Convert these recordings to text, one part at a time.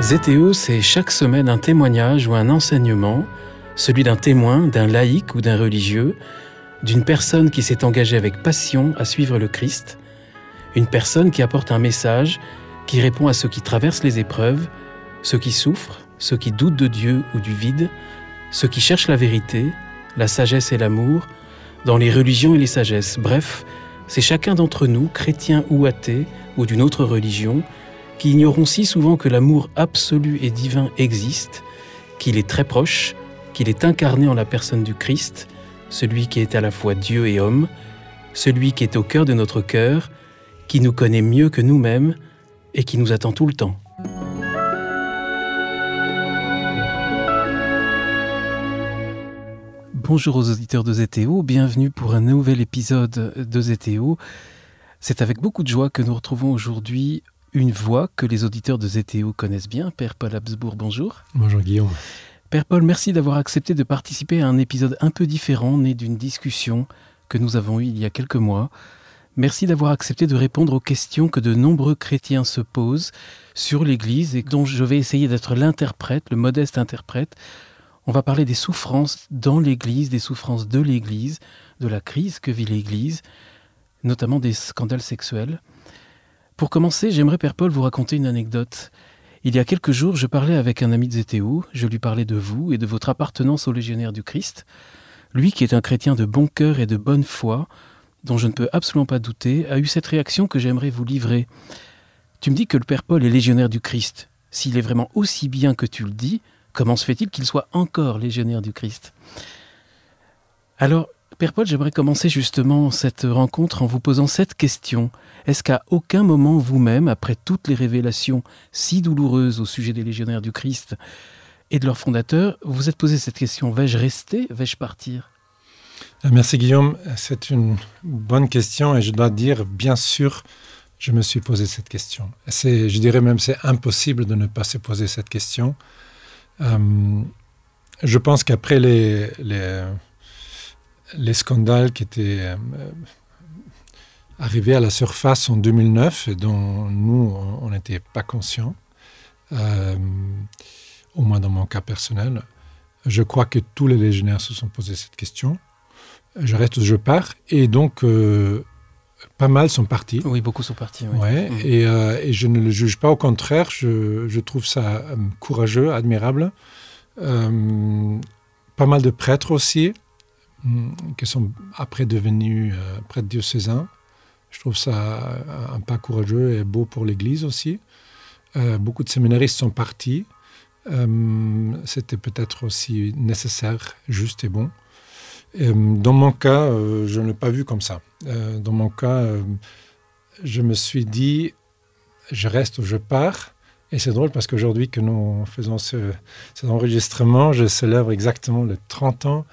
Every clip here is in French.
Zétéo, c'est chaque semaine un témoignage ou un enseignement, celui d'un témoin, d'un laïc ou d'un religieux, d'une personne qui s'est engagée avec passion à suivre le Christ, une personne qui apporte un message, qui répond à ceux qui traversent les épreuves, ceux qui souffrent, ceux qui doutent de Dieu ou du vide, ceux qui cherchent la vérité, la sagesse et l'amour, dans les religions et les sagesses. Bref, c'est chacun d'entre nous, chrétien ou athée, ou d'une autre religion, qui ignorons si souvent que l'amour absolu et divin existe, qu'il est très proche, qu'il est incarné en la personne du Christ, celui qui est à la fois Dieu et homme, celui qui est au cœur de notre cœur, qui nous connaît mieux que nous-mêmes et qui nous attend tout le temps. Bonjour aux auditeurs de ZTO, bienvenue pour un nouvel épisode de ZTO. C'est avec beaucoup de joie que nous retrouvons aujourd'hui une voix que les auditeurs de ZTO connaissent bien. Père Paul Habsbourg, bonjour. Bonjour Guillaume. Père Paul, merci d'avoir accepté de participer à un épisode un peu différent, né d'une discussion que nous avons eue il y a quelques mois. Merci d'avoir accepté de répondre aux questions que de nombreux chrétiens se posent sur l'Église et dont je vais essayer d'être l'interprète, le modeste interprète, on va parler des souffrances dans l'Église, des souffrances de l'Église, de la crise que vit l'Église, notamment des scandales sexuels. Pour commencer, j'aimerais, Père Paul, vous raconter une anecdote. Il y a quelques jours, je parlais avec un ami de Zétéou, je lui parlais de vous et de votre appartenance aux légionnaires du Christ. Lui, qui est un chrétien de bon cœur et de bonne foi, dont je ne peux absolument pas douter, a eu cette réaction que j'aimerais vous livrer. Tu me dis que le Père Paul est légionnaire du Christ. S'il est vraiment aussi bien que tu le dis, Comment se fait-il qu'il soit encore légionnaire du Christ? Alors, Père Paul, j'aimerais commencer justement cette rencontre en vous posant cette question. Est-ce qu'à aucun moment vous-même, après toutes les révélations si douloureuses au sujet des légionnaires du Christ et de leur fondateur, vous êtes posé cette question Vais-je rester? Vais-je partir? Merci Guillaume. C'est une bonne question et je dois dire, bien sûr, je me suis posé cette question. je dirais même c'est impossible de ne pas se poser cette question. Euh, je pense qu'après les, les, scandales qui étaient euh, arrivés à la surface en 2009 et dont nous, on n'était pas conscients, euh, au moins dans mon cas personnel, je crois que tous les légionnaires se sont posés cette question. Je reste je pars. Et donc, pas mal sont partis. Oui, beaucoup sont partis. Ouais, mm. euh, et, je ne le juge pas, au contraire, je, trouve ça euh, courageux, admirable. Euh, pas mal de prêtres aussi, mm, qui sont après devenus prêtres diocésains. Je trouve ça un pas courageux et beau pour l'Église aussi. beaucoup de séminaristes sont partis. C'était peut-être aussi nécessaire, juste et bon. Dans mon cas, je ne l'ai pas vu comme ça. Euh, dans mon cas, euh, je me suis dit, je reste ou je pars. Et c'est drôle parce qu'aujourd'hui que nous faisons ce, cet enregistrement, je célèbre exactement les 30 ans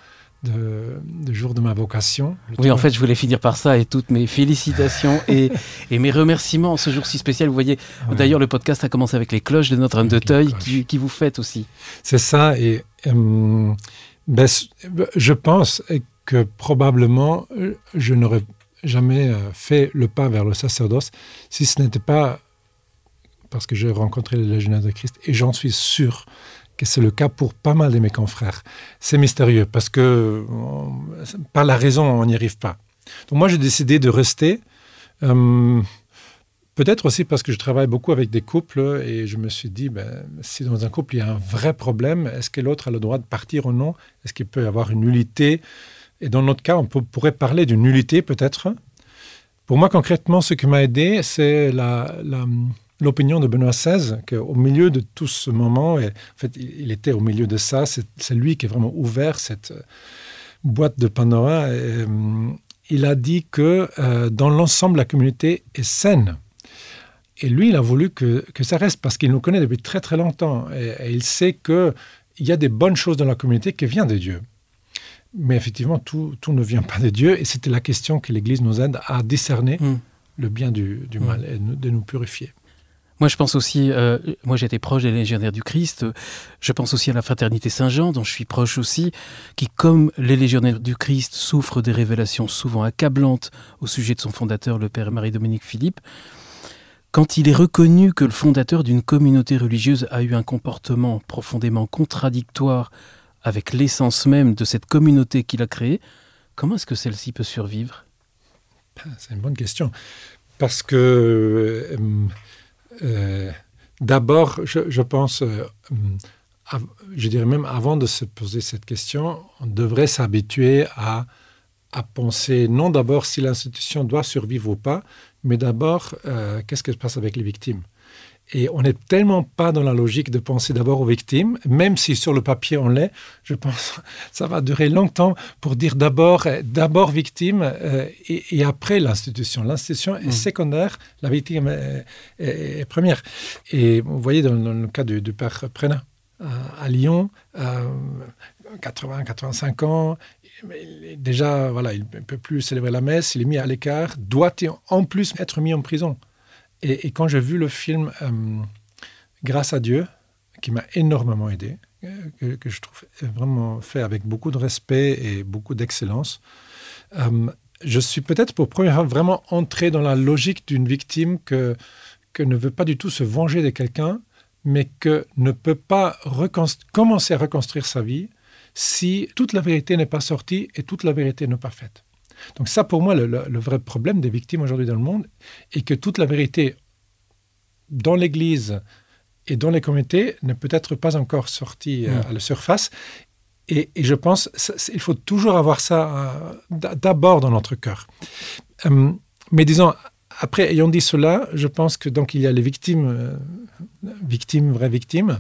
de, jour de ma vocation. Oui, en fait, je voulais finir par ça et toutes mes félicitations et, et, mes remerciements en ce jour si spécial. Vous voyez, d'ailleurs, le podcast a commencé avec les cloches de Notre-Dame de Teuil qui, qui, vous fêtent aussi. C'est ça. Et euh, ben, je pense que probablement, je n'aurais jamais euh, fait le pas vers le sacerdoce si ce n'était pas parce que j'ai rencontré les légionnaires de Christ et j'en suis sûr que c'est le cas pour pas mal de mes confrères. C'est mystérieux parce que par la raison, on n'y arrive pas. Donc moi, j'ai décidé de rester. Euh, peut-être aussi parce que je travaille beaucoup avec des couples et je me suis dit, ben, si dans un couple il y a un vrai problème, est-ce que l'autre a le droit de partir ou non? Est-ce qu'il peut y avoir une nullité? Et dans notre cas, on pourrait parler d'une nullité peut-être. Pour moi, concrètement, ce qui m'a aidé, c'est l'opinion de Benoît XVI, qu'au milieu de tout ce moment, et en fait, il était au milieu de ça, c'est lui qui a vraiment ouvert cette euh, boîte de Pandora. Euh, il a dit que euh, dans l'ensemble, la communauté est saine. Et lui, il a voulu que, que ça reste parce qu'il nous connaît depuis très très longtemps. Et, et il sait qu'il y a des bonnes choses dans la communauté qui viennent de Dieu. Mais effectivement, tout, ne vient pas de Dieu. Et c'était la question que l'Église nous aide à discerner hmm. le bien du, hmm. mal et de nous purifier. Moi, je pense aussi, euh, moi j'étais proche des légionnaires du Christ, je pense aussi à la fraternité Saint-Jean, dont je suis proche aussi, qui, comme les légionnaires du Christ, souffrent des révélations souvent accablantes au sujet de son fondateur, le Père Marie-Dominique Philippe. Quand il est reconnu que le fondateur d'une communauté religieuse a eu un comportement profondément contradictoire avec l'essence même de cette communauté qu'il a créée, comment est-ce que celle-ci peut survivre? C'est une bonne question. Parce que euh, euh, d'abord, je, pense, euh, je dirais même avant de se poser cette question, on devrait s'habituer à penser non d'abord si l'institution doit survivre ou pas, mais d'abord, euh, qu'est-ce qui se passe avec les victimes? Et on n'est tellement pas dans la logique de penser d'abord aux victimes, même si sur le papier on l'est, je pense que ça va durer longtemps pour dire d'abord d'abord victime euh, et, après l'institution. L'institution est mm. secondaire, la victime est, première. Et vous voyez dans, le cas du, père Prena à, Lyon, 80-85 ans, déjà, voilà, il ne peut plus célébrer la messe, il est mis à l'écart, doit en plus être mis en prison. Et, quand j'ai vu le film euh, Grâce à Dieu, qui m'a énormément aidé, euh, que, je trouve vraiment fait avec beaucoup de respect et beaucoup d'excellence, euh, je suis peut-être pour première fois vraiment entré dans la logique d'une victime que, que ne veut pas du tout se venger de quelqu'un, mais que ne peut pas commencer à reconstruire sa vie si toute la vérité n'est pas sortie et toute la vérité n'est pas faite. Donc ça, pour moi, le, vrai problème des victimes aujourd'hui dans le monde est que toute la vérité dans l'Église et dans les communautés n'est peut-être pas encore sortie euh, à la surface. Et, je pense qu'il faut toujours avoir ça euh, d'abord dans notre cœur. Euh, mais disons, après, ayant dit cela, je pense que donc il y a les victimes, victimes, vraies victimes,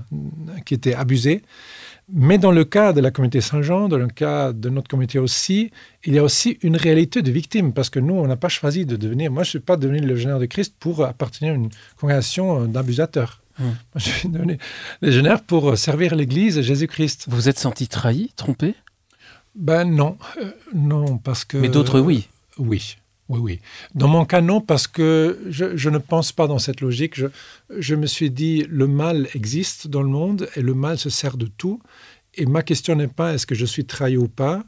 qui étaient abusées. Mais dans le cas de la communauté Saint-Jean, dans le cas de notre communauté aussi, il y a aussi une réalité de victime, parce que nous, on n'a pas choisi de devenir, moi je ne suis pas devenu le légionnaire de Christ pour appartenir à une congrégation d'abusateurs. Hum. Moi, je suis devenu légionnaire pour servir l'Église et Jésus-Christ. Vous vous êtes senti trahi, trompé? Ben non, euh, non, parce que... Mais d'autres, oui. oui. Oui, oui. Dans mon cas, non, parce que je, ne pense pas dans cette logique. Je, me suis dit, le mal existe dans le monde et le mal se sert de tout. Et ma question n'est pas est-ce que je suis trahi ou pas,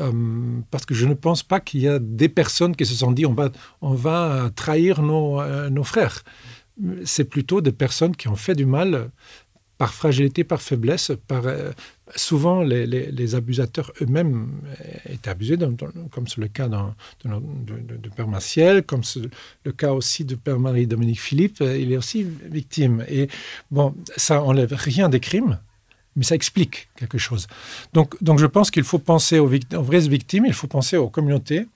euh, parce que je ne pense pas qu'il y a des personnes qui se sont dit on va, on va trahir nos, euh, nos frères. C'est plutôt des personnes qui ont fait du mal par fragilité, par faiblesse, par, euh, souvent les, abusateurs eux-mêmes étaient abusés, comme c'est le cas de, Père Maciel, comme c'est le cas aussi de Père Marie-Dominique Philippe, euh, il est aussi victime. Et bon, ça enlève rien des crimes, mais ça explique quelque chose. Donc, donc je pense qu'il faut penser aux, vraies victimes, il faut penser aux communautés,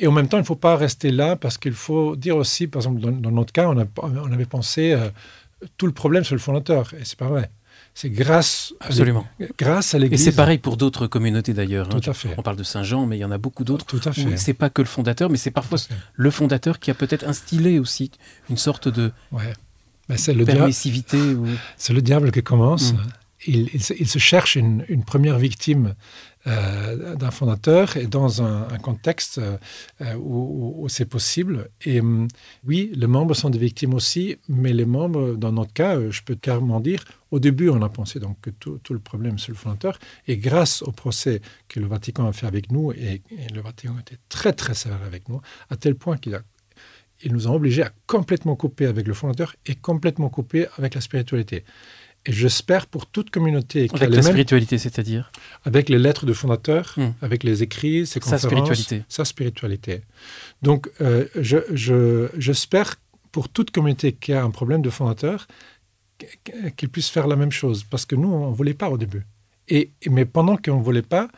et en même temps, il ne faut pas rester là, parce qu'il faut dire aussi, par exemple, dans, notre cas, on, avait pensé... Euh, tout le problème sur le fondateur. Et c'est pas vrai. C'est grâce, Absolument. À grâce à l'Église. Et c'est pareil pour d'autres communautés d'ailleurs. Hein. Tout à fait. On parle de Saint-Jean, mais il y en a beaucoup d'autres. Tout à fait. C'est pas que le fondateur, mais c'est parfois le fondateur qui a peut-être instillé aussi une sorte de ouais. Ben, c'est le permissivité. C'est le diable qui commence. Mm. Il, se, cherche une, une première victime euh, d'un fondateur et dans un, contexte euh, où, c'est possible. Et hum, oui, les membres sont des victimes aussi, mais les membres, dans notre cas, euh, je peux carrément dire, au début, on a pensé donc que tout, le problème, c'est le fondateur. Et grâce au procès que le Vatican a fait avec nous, et, le Vatican été très, très sévère avec nous, à tel point qu'il a nous a obligés à complètement couper avec le fondateur et complètement couper avec la spiritualité. Et j'espère pour toute communauté. Avec la spiritualité, c'est-à-dire Avec les lettres de fondateur, hmm. avec les écrits, ses conférences. Sa spiritualité. Sa spiritualité. Donc, euh, j'espère je, pour toute communauté qui a un problème de fondateur, qu'il puisse faire la même chose. Parce que nous, on ne voulait pas au début. Et, mais pendant qu'on ne voulait pas,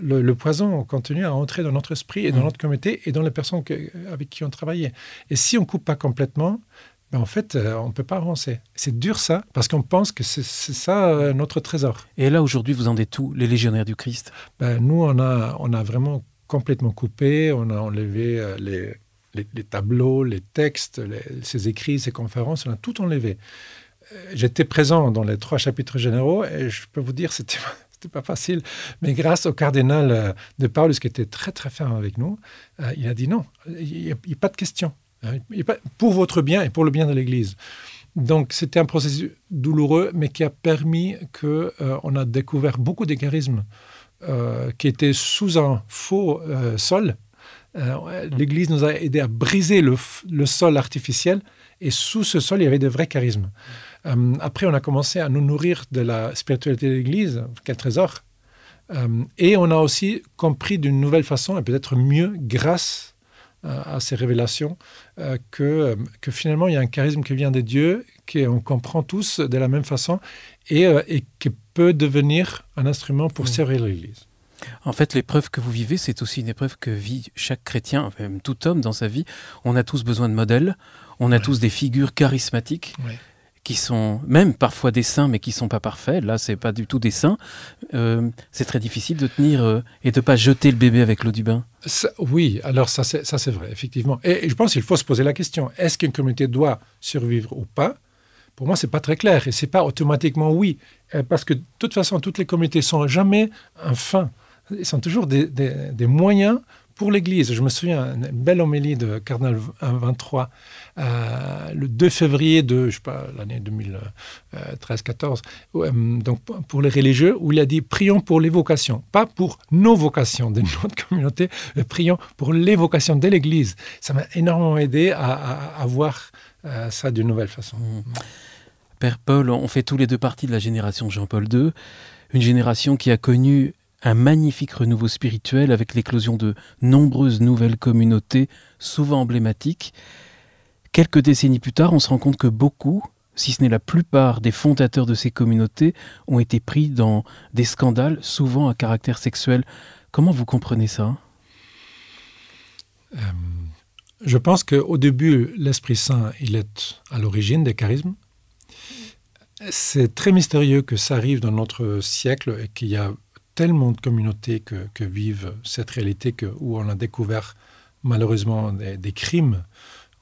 le, poison continue à entrer dans notre esprit et dans hmm. notre communauté et dans les personnes avec qui on travaillait. Et si on ne coupe pas complètement, ben, en fait, euh, on ne peut pas avancer. C'est dur ça, parce qu'on pense que c'est ça euh, notre trésor. Et là, aujourd'hui, vous en êtes où, les légionnaires du Christ? Ben, Nous, on a, on a vraiment complètement coupé, on a enlevé euh, les, les, tableaux, les textes, ces écrits, ces conférences, on a tout enlevé. J'étais présent dans les trois chapitres généraux et je peux vous dire, c'était c'était pas facile. Mais grâce au cardinal de Paulus, qui était très très ferme avec nous, il a dit non, il n'y a, pas de question. Hein, pour votre bien et pour le bien de l'Église. Donc c'était un processus douloureux, mais qui a permis qu'on on a découvert beaucoup de charismes qui étaient sous un faux sol. L'Église nous a aidé à briser le, sol artificiel, et sous ce sol, il y avait de vrais charismes. après, on a commencé à nous nourrir de la spiritualité de l'Église, quel trésor euh, et on a aussi compris d'une nouvelle façon, et peut-être mieux grâce euh, à ces révélations, euh, que, que finalement il y a un charisme qui vient de Dieu, qu'on comprend tous de la même façon, et, et qui peut devenir un instrument pour mmh. servir l'Église. En fait, l'épreuve que vous vivez, c'est aussi une épreuve que vit chaque chrétien, même tout homme dans sa vie. On a tous besoin de modèles, on a tous des figures charismatiques qui sont même parfois des saints, mais qui sont pas parfaits. Là, c'est pas du tout des saints. Euh, c'est très difficile de tenir euh, et de pas jeter le bébé avec l'eau du bain. oui, alors ça c'est, ça c'est vrai, effectivement. Et, je pense qu'il faut se poser la question est-ce qu'une communauté doit survivre ou pas? Pour moi, c'est pas très clair et c'est pas automatiquement oui, euh, parce que de toute façon, toutes les communautés sont jamais un fin. Ils sont toujours des, des moyens pour l'Église. Je me souviens une belle homélie de Cardinal 23 euh, le 2 février de l'année 2013-14, euh, donc pour les religieux, où il a dit prions pour les vocations, pas pour nos vocations de notre communauté, mais prions pour les vocations de l'Église. Ça m'a énormément aidé à, voir euh, ça d'une nouvelle façon. Mmh. Père Paul, on fait tous les deux partie de la génération Jean-Paul II, une génération qui a connu un magnifique renouveau spirituel avec l'éclosion de nombreuses nouvelles communautés, souvent emblématiques. Quelques décennies plus tard, on se rend compte que beaucoup, si ce n'est la plupart des fondateurs de ces communautés, ont été pris dans des scandales, souvent à caractère sexuel. Comment vous comprenez ça? Euh, Je pense qu'au début, l'Esprit Saint, il est à l'origine des charismes. C'est très mystérieux que ça arrive dans notre siècle et qu'il y a tellement de communautés que, vivent cette réalité que, où on a découvert malheureusement des, crimes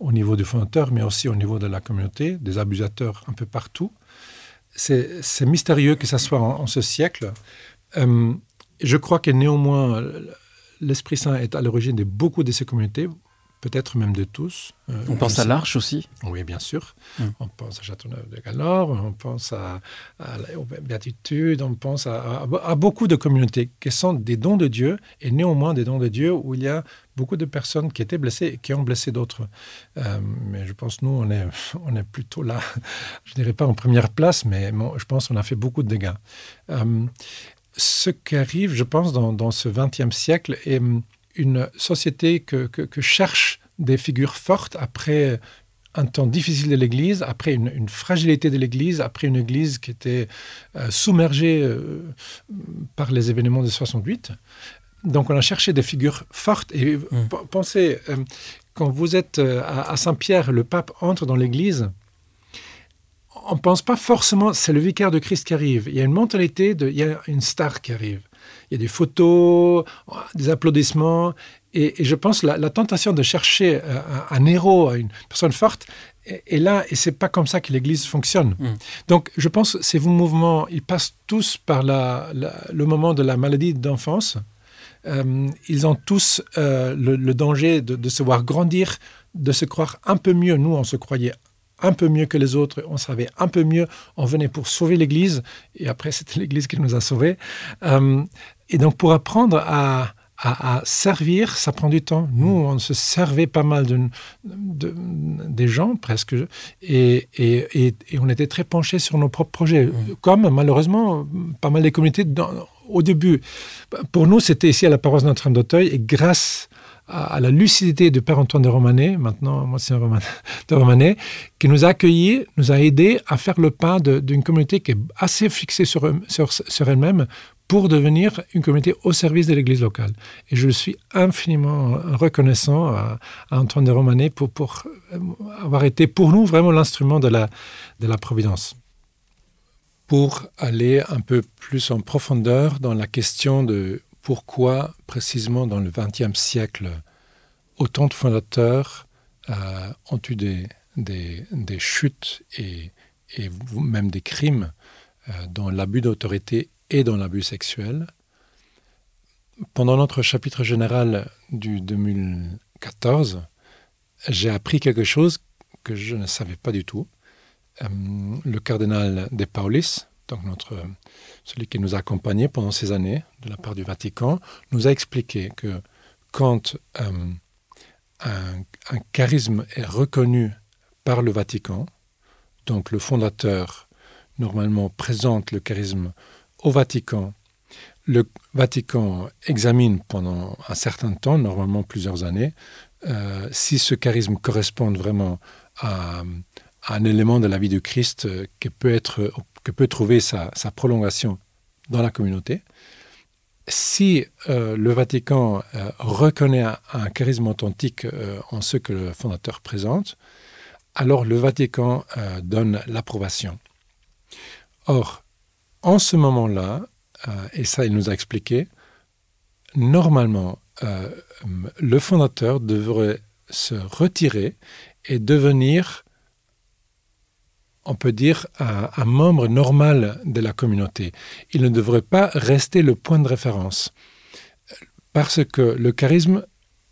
au niveau du fondateur, mais aussi au niveau de la communauté, des abusateurs un peu partout. C'est mystérieux que ça soit en, ce siècle. Euh, je crois que néanmoins, l'Esprit Saint est à l'origine de beaucoup de ces communautés peut-être même de tous. Euh, on pense à l'Arche aussi Oui, bien sûr. Hmm. On pense à Châteauneuf de Galore, on pense à, à, aux Béatitudes, on pense à, beaucoup de communautés qui sont des dons de Dieu, et néanmoins des dons de Dieu où il y a beaucoup de personnes qui étaient blessées et qui ont blessé d'autres. Euh, mais je pense, nous, on est, on est plutôt là, je ne dirais pas en première place, mais je pense qu'on a fait beaucoup de dégâts. Euh, ce qui arrive, je pense, dans, dans ce XXe siècle est une société que, que, cherche des figures fortes après un temps difficile de l'Église, après une, fragilité de l'Église, après une Église qui était euh, submergée euh, par les événements de 68. Donc on a cherché des figures fortes. Et mmh. pensez, euh, quand vous êtes à, Saint-Pierre, le pape entre dans l'Église, on ne pense pas forcément c'est le vicaire de Christ qui arrive. Il y a une mentalité de il y a une star qui arrive il y a des photos, des applaudissements. Et, je pense la, la tentation de chercher euh, un, héros, une personne forte, est, là, et c'est pas comme ça que l'Église fonctionne. Mm. Donc, je pense que ces mouvements, ils passent tous par la, le moment de la maladie d'enfance. Euh, ils ont tous euh, le, danger de, de, se voir grandir, de se croire un peu mieux. Nous, on se croyait un peu mieux que les autres, on savait un peu mieux, on venait pour sauver l'Église, et après c'était l'Église qui nous a sauvés. Et donc, pour apprendre à, à, servir, ça prend du temps. Nous, on se servait pas mal de, des gens, presque, et, et, et, on était très penchés sur nos propres projets. Comme, malheureusement, pas mal des communautés au début. Pour nous, c'était ici à la paroisse Notre-Dame d'Auteuil, et grâce à, la lucidité du Père Antoine de Romanet, maintenant moi c'est de Romanet, qui nous a accueillis, nous a aidés à faire le pas d'une communauté qui est assez fixée sur, sur, sur elle-même pour devenir une communauté au service de l'Église locale. Et je suis infiniment reconnaissant à, Antoine de Romanet pour, euh, avoir été pour nous vraiment l'instrument de la, de la Providence. Pour aller un peu plus en profondeur dans la question de pourquoi précisément dans le XXe siècle autant de fondateurs euh, ont eu des, chutes et, et, même des crimes euh, dans l'abus d'autorité et dans l'abus sexuel. Pendant notre chapitre général du 2014, j'ai appris quelque chose que je ne savais pas du tout. le cardinal de Paulis, donc notre, celui qui nous a accompagnés pendant ces années de la part du Vatican, nous a expliqué que quand un, un charisme est reconnu par le Vatican, donc le fondateur normalement présente le charisme au Vatican. Le Vatican examine pendant un certain temps, normalement plusieurs années, euh, si ce charisme correspond vraiment à, un élément de la vie du Christ euh, que peut, être, que peut trouver sa, prolongation dans la communauté. Si euh, le Vatican euh, reconnaît un, un, charisme authentique en ce que le fondateur présente, alors le Vatican donne l'approbation. Or, en ce moment-là, euh, et ça il nous a expliqué, normalement, euh, le fondateur devrait se retirer et devenir, on peut dire, un, un membre normal de la communauté. Il ne devrait pas rester le point de référence. Parce que le charisme,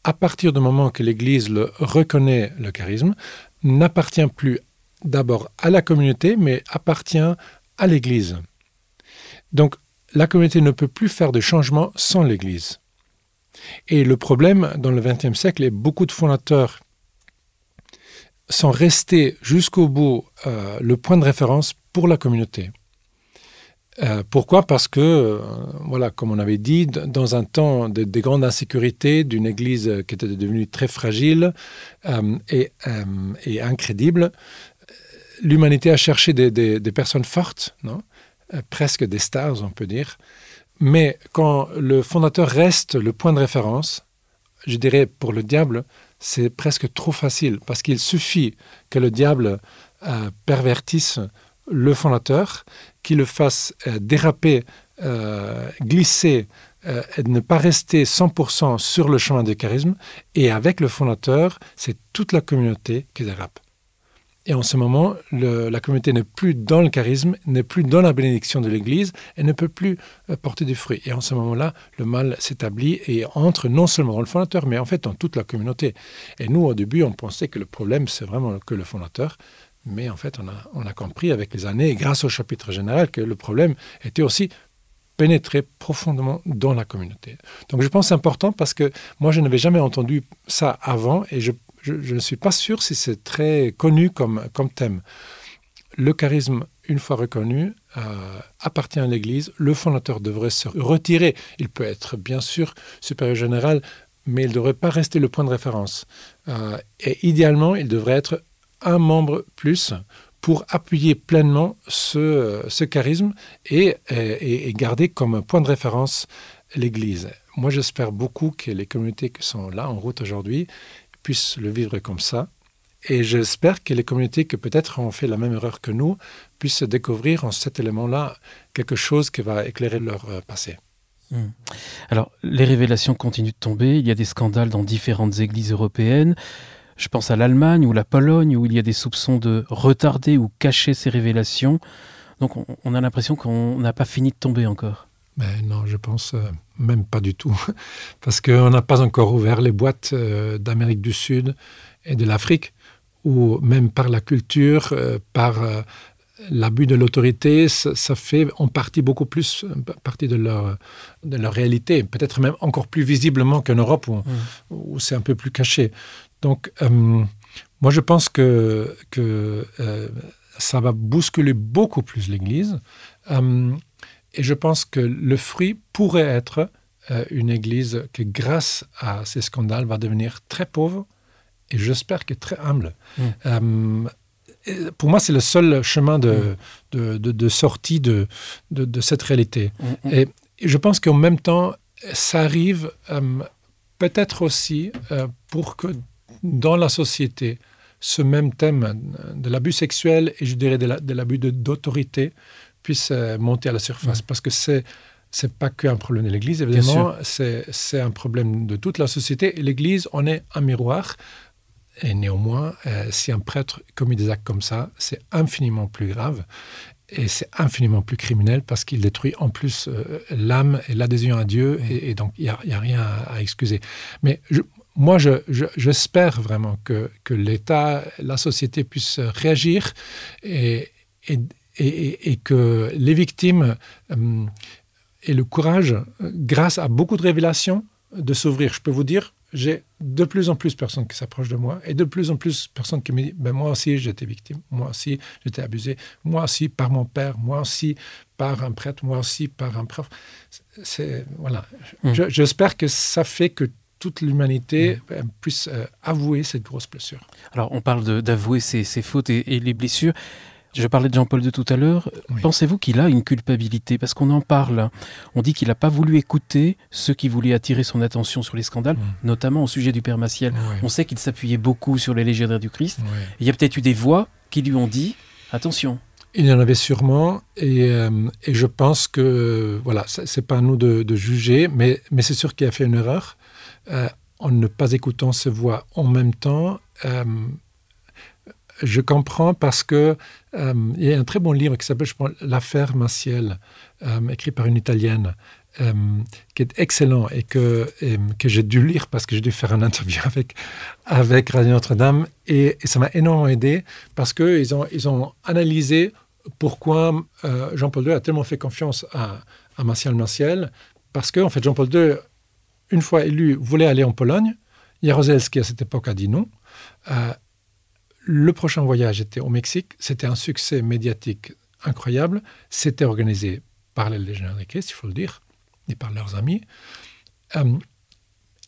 à partir du moment que l'Église le reconnaît le charisme, n'appartient plus d'abord à la communauté, mais appartient à l'Église. Donc la communauté ne peut plus faire de changement sans l'Église. Et le problème dans le XXe siècle est beaucoup de fondateurs sont restés jusqu'au bout euh, le point de référence pour la communauté. Euh, pourquoi? Parce que, euh, voilà, comme on avait dit, dans un temps de, de grande insécurité, d'une église qui était devenue très fragile et, incrédible, l'humanité a cherché des, des, personnes fortes, non? Presque des stars, on peut dire. Mais quand le fondateur reste le point de référence, je dirais pour le diable, c'est presque trop facile, parce qu'il suffit que le diable euh, pervertisse le fondateur, qui le fasse euh, déraper, euh, glisser euh, ne pas rester 100% sur le chemin du charisme. Et avec le fondateur, c'est toute la communauté qui dérape. Et en ce moment, la communauté n'est plus dans le charisme, n'est plus dans la bénédiction de l'Église et ne peut plus euh, porter du fruit. Et en ce moment-là, le mal s'établit et entre non seulement dans le fondateur, mais en fait dans toute la communauté. Et nous, au début, on pensait que le problème, c'est vraiment que le fondateur. Mais en fait, on a, compris avec les années, grâce au chapitre général, que le problème était aussi pénétrer profondément dans la communauté. Donc je pense important parce que moi je n'avais jamais entendu ça avant et je je, ne suis pas sûr si c'est très connu comme, thème. Le charisme, une fois reconnu, euh, appartient à l'Église. Le fondateur devrait se retirer. Il peut être bien sûr supérieur général, mais il ne devrait pas rester le point de référence. Euh, et idéalement, il devrait être un membre plus pour appuyer pleinement ce, charisme et garder comme point de référence l'Église. Moi, j'espère beaucoup que les communautés qui sont là en route aujourd'hui puissent le vivre comme ça. Et j'espère que les communautés que peut-être ont fait la même erreur que nous puissent découvrir en cet élément-là quelque chose qui va éclairer leur euh, passé. Mmh. Alors, les révélations continuent de tomber. Il y a des scandales dans différentes églises européennes. Je pense à l'Allemagne ou la Pologne où il y a des soupçons de retarder ou cacher ces révélations. Donc, on, on a l'impression qu'on n'a pas fini de tomber encore. Mais non, je pense euh, même pas du tout. Parce qu'on n'a pas encore ouvert les boîtes euh, d'Amérique du Sud et de l'Afrique, ou même par la culture, euh, par l'abus de l'autorité, ça, ça fait en partie beaucoup plus partie de leur, de leur réalité, peut-être même encore plus visiblement qu'en Europe, où, mmh. où c'est un peu plus caché. Donc, moi, je pense que, que ça va bousculer beaucoup plus l'Église. Euh, Et je pense que le fruit pourrait être euh, une église qui, grâce à ces scandales, va devenir très pauvre et j'espère que très humble. Mm. Euh, pour moi, c'est le seul chemin de, mm. de, de, de sortie de, cette réalité. Mm. Et, et je pense qu'en même temps, ça arrive euh, peut-être aussi pour que dans la société, ce même thème de l'abus sexuel et je dirais de l'abus la, d'autorité puisse euh, monter à la surface. Parce que c'est c'est pas qu'un problème de l'église évidemment. c'est un problème de toute la société. Et l'église on est un miroir. Et néanmoins euh, si un prêtre commet des actes comme ça c'est infiniment plus grave. Et c'est infiniment plus criminel parce qu'il détruit en plus euh, l'âme et l'adhésion à dieu. Et, et donc il y a, rien à, à excuser. Mais je moi, j'espère je, vraiment que, que l'État, la société puisse réagir et, et, et, et que les victimes euh, aient le courage, grâce à beaucoup de révélations, de s'ouvrir. Je peux vous dire, j'ai de plus en plus de personnes qui s'approchent de moi et de plus en plus de personnes qui me disent ben Moi aussi, j'étais victime, moi aussi, j'étais abusé, moi aussi par mon père, moi aussi par un prêtre, moi aussi par un prof. C'est, voilà. Mmh. J'espère que ça fait que toute l'humanité mmh. puisse euh, avouer cette grosse blessure. Alors, on parle d'avouer ses, ses, fautes et, et les blessures. Je parlais de Jean-Paul de tout à l'heure. Pensez-vous qu'il a une culpabilité? Parce qu'on en parle. On dit qu'il n'a pas voulu écouter ceux qui voulaient attirer son attention sur les scandales, mmh. notamment au sujet du Père Maciel. On sait qu'il s'appuyait beaucoup sur les légionnaires du Christ. Il y a peut-être eu des voix qui lui ont dit attention. Il y en avait sûrement, et, euh, je pense que voilà, c'est pas à nous de, juger, mais, mais c'est sûr qu'il a fait une erreur euh, en ne pas écoutant ses voix en même temps. Euh, je comprends parce que euh, il y a un très bon livre qui s'appelle L'affaire Maciel, euh, écrit par une Italienne, euh, qui est excellent et que, que j'ai dû lire parce que j'ai dû faire un interview avec, avec Radio Notre-Dame. Et, ça m'a énormément aidé parce qu'ils ont, ils ont analysé pourquoi Jean-Paul II a tellement fait confiance à, à Martial Martial. Parce que, en fait, Jean-Paul II, une fois élu, voulait aller en Pologne. Jaruzelski, à cette époque, a dit non. Le prochain voyage était au Mexique. C'était un succès médiatique incroyable. C'était organisé par les Christ, il faut le dire, et par leurs amis. Euh,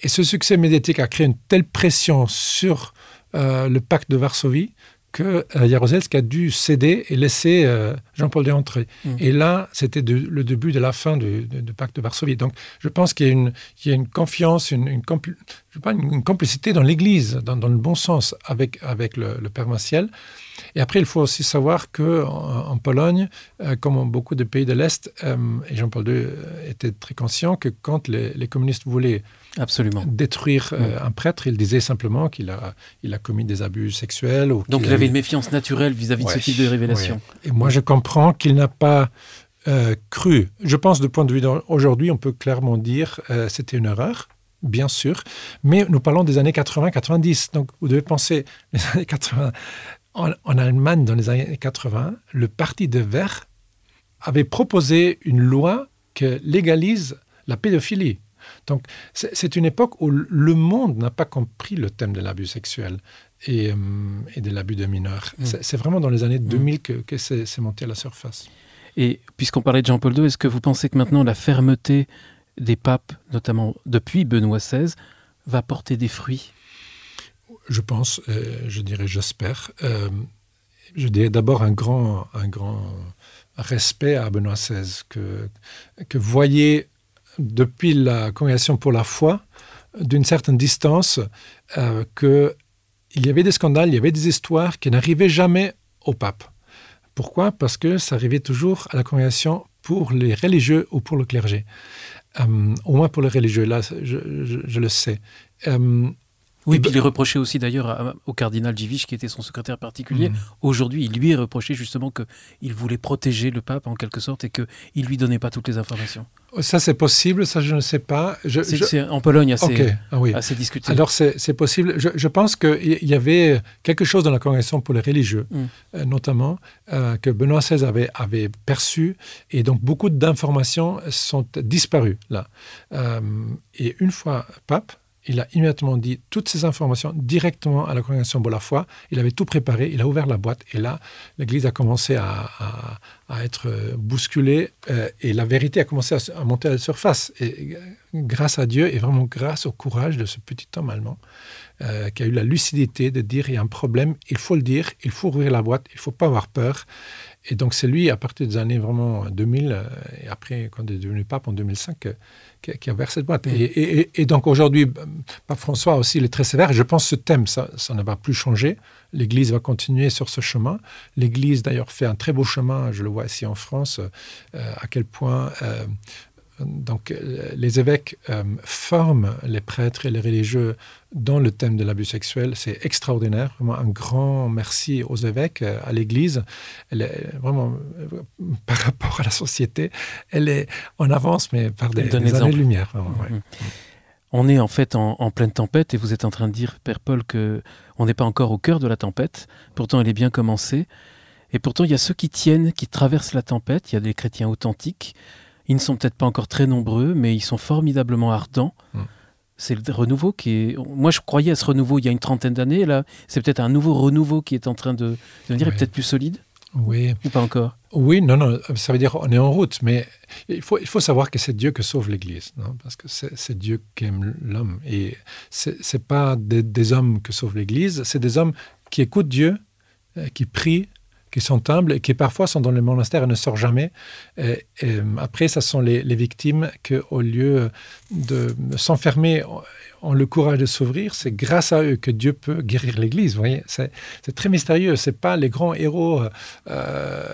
et ce succès médiatique a créé une telle pression sur euh, le pacte de Varsovie que euh, a dû céder et laisser euh, Jean-Paul II entrer. Mm. Et là, c'était le début de la fin du, pacte de Varsovie. Donc, je pense qu'il y, y, a une confiance, une, une, je pas, une complicité dans l'Église, dans, dans, le bon sens, avec, avec le, le, Père Maciel. Et après, il faut aussi savoir qu'en en, Pologne, euh, comme en beaucoup de pays de l'Est, euh, et Jean-Paul II était très conscient que quand les, les communistes voulaient Absolument. détruire euh, un prêtre. Il disait simplement qu'il a, il a commis des abus sexuels. Ou Donc il, avait une méfiance naturelle vis-à-vis de ce type de révélation. Et moi, je comprends qu'il n'a pas euh, cru. Je pense, de point de vue d'aujourd'hui, on peut clairement dire euh, c'était une erreur. Bien sûr, mais nous parlons des années 80-90. Donc, vous devez penser les années 80. En, en Allemagne, dans les années 80, le parti de Verts avait proposé une loi qui légalise la pédophilie. Donc, c'est une époque où le monde n'a pas compris le thème de l'abus sexuel et, euh, et de l'abus de mineurs. Mm. C'est vraiment dans les années 2000 mm. que, que c'est monté à la surface. Et puisqu'on parlait de Jean-Paul II, est-ce que vous pensez que maintenant la fermeté des papes, notamment depuis Benoît XVI, va porter des fruits? Je pense, euh, je dirais, j'espère. Euh, je dirais d'abord un grand, un grand respect à Benoît XVI, que, que voyez depuis la Congrégation pour la foi, d'une certaine distance, euh, qu'il y avait des scandales, il y avait des histoires qui n'arrivaient jamais au pape. Pourquoi? Parce que ça arrivait toujours à la Congrégation pour les religieux ou pour le clergé. Euh, au moins pour les religieux, là, je, le sais. Euh, oui, puis il est reproché aussi d'ailleurs au cardinal Givich, qui était son secrétaire particulier. Mmh. Aujourd'hui, il lui est reproché justement qu'il voulait protéger le pape en quelque sorte et qu'il ne lui donnait pas toutes les informations. Ça, c'est possible, ça, je ne sais pas. Je, je... En Pologne, assez, okay. ah, oui. assez discuté. Alors, c'est possible. Je, je pense qu'il y avait quelque chose dans la congrégation pour les religieux, mm. euh, notamment, euh, que Benoît XVI avait, avait perçu, et donc beaucoup d'informations sont disparues là. Euh, et une fois pape, il a immédiatement dit toutes ces informations directement à la congrégation de la foi. Il avait tout préparé, il a ouvert la boîte et là, l'Église a commencé à, être bousculée euh, et la vérité a commencé à, monter à la surface. Et grâce à Dieu et vraiment grâce au courage de ce petit homme allemand euh, qui a eu la lucidité de dire il y a un problème, il faut le dire, il faut ouvrir la boîte, il ne faut pas avoir peur. Et donc c'est lui, à partir des années vraiment 2000, euh, et après quand il est devenu pape en 2005, qui, qui a ouvert cette boîte. Et, et, et, donc aujourd'hui, Pape François aussi, il est très sévère. Je pense que ce thème, ça, ça ne va plus changer. L'Église va continuer sur ce chemin. L'Église, d'ailleurs, fait un très beau chemin, je le vois ici en France, euh, à quel point euh, donc, euh, les évêques euh, forment les prêtres et les religieux dans le thème de l'abus sexuel. C'est extraordinaire. Vraiment un grand merci aux évêques, euh, à l'Église. Elle est vraiment, par rapport à la société, elle est en avance, mais par des, des années-lumière. Ouais. Mmh. On est en fait en, pleine tempête et vous êtes en train de dire, Père Paul, que on n'est pas encore au cœur de la tempête. Pourtant, elle est bien commencée. Et pourtant, il y a ceux qui tiennent, qui traversent la tempête. Il y a des chrétiens authentiques. Ils ne sont peut-être pas encore très nombreux, mais ils sont formidablement ardents. Mm. C'est le renouveau qui est. Moi, je croyais à ce renouveau il y a une trentaine d'années. Là, c'est peut-être un nouveau renouveau qui est en train de, venir et peut-être plus solide. Oui. Ou pas encore Oui, non, non, ça veut dire on est en route, mais il faut, il faut savoir que c'est Dieu qui sauve l'Église, parce que c'est Dieu qui aime l'homme. Et ce n'est pas des, hommes qui sauvent l'Église, c'est des hommes qui écoutent Dieu, euh, qui prient, qui sont humbles et qui parfois sont dans le monastère et ne sortent jamais. Et, après, ce sont les, les victimes qui, au lieu de s'enfermer ont le courage de s'ouvrir, c'est grâce à eux que Dieu peut guérir l'Église. Vous voyez, c'est très mystérieux. C'est pas les grands héros, euh,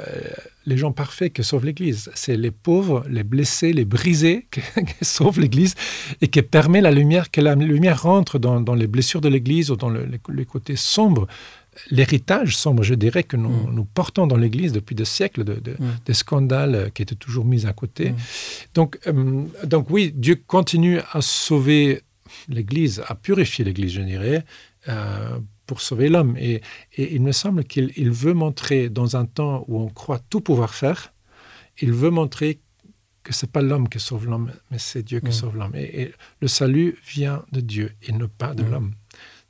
les gens parfaits qui sauvent l'Église. C'est les pauvres, les blessés, les brisés qui, sauvent l'Église et qui permet la lumière, que la lumière rentre dans, les blessures de l'Église ou dans les, côtés sombres l'héritage sombre, je dirais, que nous, mm. nous portons dans l'Église depuis des siècles, de, mm. des scandales qui étaient toujours mis à côté. Mm. Donc, euh, donc oui, Dieu continue à sauver l'Église, a purifié l'Église, je dirais, euh, pour sauver l'homme. Et, il me semble qu'il veut montrer, dans un temps où on croit tout pouvoir faire, il veut montrer que c'est pas l'homme qui sauve l'homme, mais c'est Dieu qui sauve l'homme. Et, le salut vient de Dieu et ne pas de mm. l'homme.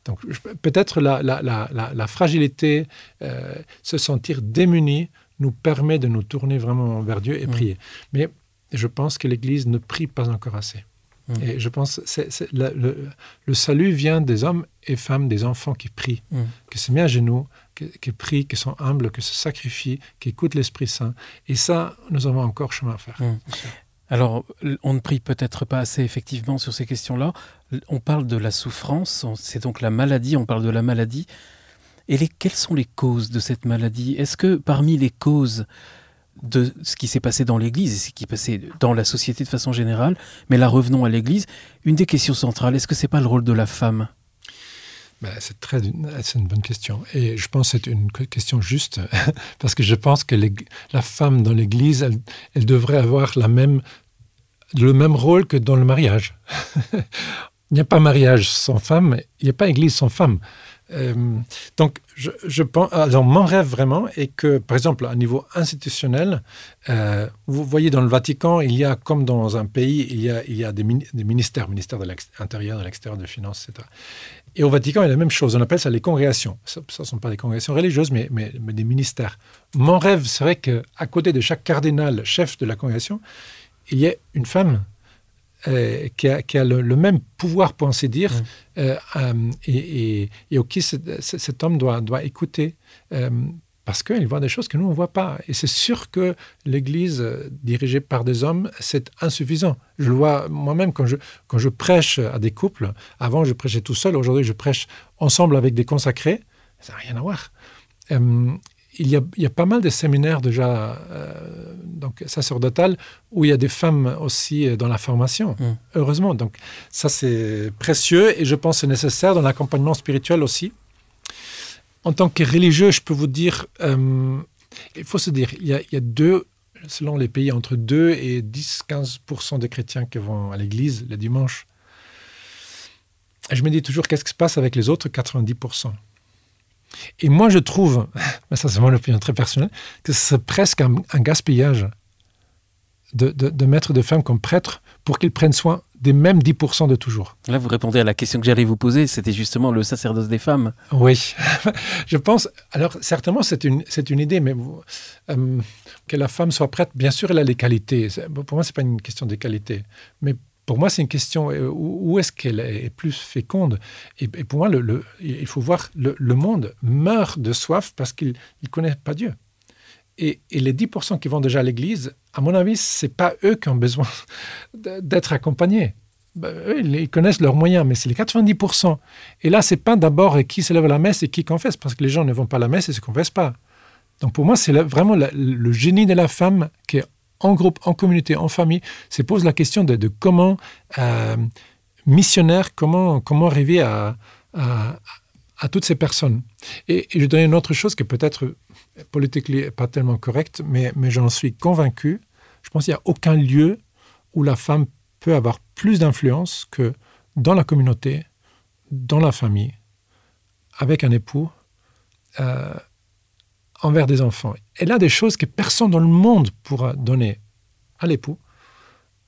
Donc peut-être la, la, fragilité, euh, se sentir démuni, nous permet de nous tourner vraiment vers Dieu et mm. prier. Mais je pense que l'Église ne prie pas encore assez. Mm. Et je pense que le, salut vient des hommes et femmes, des enfants qui prient, mm. qui se mettent à genoux, qui, prient, qui sont humbles, qui se sacrifient, qui écoutent l'Esprit Saint. Et ça, nous avons encore chemin à faire. Alors, on ne prie peut-être pas assez effectivement sur ces questions-là. On parle de la souffrance, c'est donc la maladie, on parle de la maladie. Et les, quelles sont les causes de cette maladie? Est-ce que parmi les causes de ce qui s'est passé dans l'Église et ce qui s'est passé dans la société de façon générale. Mais là, revenons à l'Église. Une des questions centrales, est-ce que c'est pas le rôle de la femme? Ben, c'est une bonne question. Et je pense que c'est une question juste, parce que je pense que la femme dans l'Église, elle, devrait avoir le même rôle que dans le mariage. il n'y a pas mariage sans femme, il n'y a pas Église sans femme. Euh, donc, je, pense. Alors, mon rêve vraiment est que, par exemple, à niveau institutionnel, euh, vous voyez dans le Vatican, il y a, comme dans un pays, il y a, a des, ministères, ministère de l'Intérieur, de l'Extérieur, de Finances, etc. Et au Vatican, il y a la même chose. On appelle ça les congrégations. Ce ne sont pas des congrégations religieuses, mais, mais, mais des ministères. Mon rêve serait qu'à côté de chaque cardinal chef de la congrégation, il y ait une femme euh, qui a, le, même pouvoir, pour ainsi dire, mm. euh, euh, et, et, auquel cet homme doit, doit écouter, parce qu'il voit des choses que nous, on ne voit pas. Et c'est sûr que l'Église dirigée par des hommes, c'est insuffisant. Je le vois moi-même quand je, quand je prêche à des couples. Avant, je prêchais tout seul. Aujourd'hui, je prêche ensemble avec des consacrés. Ça n'a rien à voir il y, a, il y, a, pas mal de séminaires déjà euh, donc sacerdotal où il y a des femmes aussi euh, dans la formation, mm. heureusement. Donc ça c'est précieux et je pense c'est nécessaire dans l'accompagnement spirituel aussi. En tant que religieux, je peux vous dire, euh, il faut se dire, il y, a, il y, a, deux, selon les pays, entre 2 et 10-15% des chrétiens qui vont à l'église le dimanche. Et je me dis toujours, qu'est-ce qui se passe avec les autres 90% et moi, je trouve, mais ça c'est mon opinion très personnelle, que c'est presque un, gaspillage de, mettre des femmes comme prêtres pour qu'ils prennent soin des mêmes 10% de toujours. Là, vous répondez à la question que j'allais vous poser, c'était justement le sacerdoce des femmes. Oui, je pense, alors certainement c'est une, c'est une idée, mais euh, que la femme soit prête, bien sûr elle a les qualités. Pour moi, ce n'est pas une question des qualités, mais pour moi, c'est une question euh, où est-ce qu'elle est plus féconde? Et, pour moi, il faut voir le, monde meurt de soif parce qu'il ne connaît pas Dieu. Et, les 10% qui vont déjà à l'église, à mon avis, ce n'est pas eux qui ont besoin d'être accompagnés. Ben, eux, ils connaissent leurs moyens, mais c'est les 90%. Et là, c'est pas d'abord qui se lève à la messe et qui confesse, parce que les gens ne vont pas à la messe et ne se confessent pas. Donc pour moi, c'est vraiment le génie de la femme qui est en groupe, en communauté, en famille, se pose la question de, comment, euh, missionnaire, comment, comment arriver à, toutes ces personnes. Et, je donne une autre chose qui peut-être politiquement pas tellement correcte, mais, mais j'en suis convaincu. Je pense qu'il n'y a aucun lieu où la femme peut avoir plus d'influence que dans la communauté, dans la famille, avec un époux, euh, envers des enfants. Elle a des choses que personne dans le monde pourra donner à l'époux,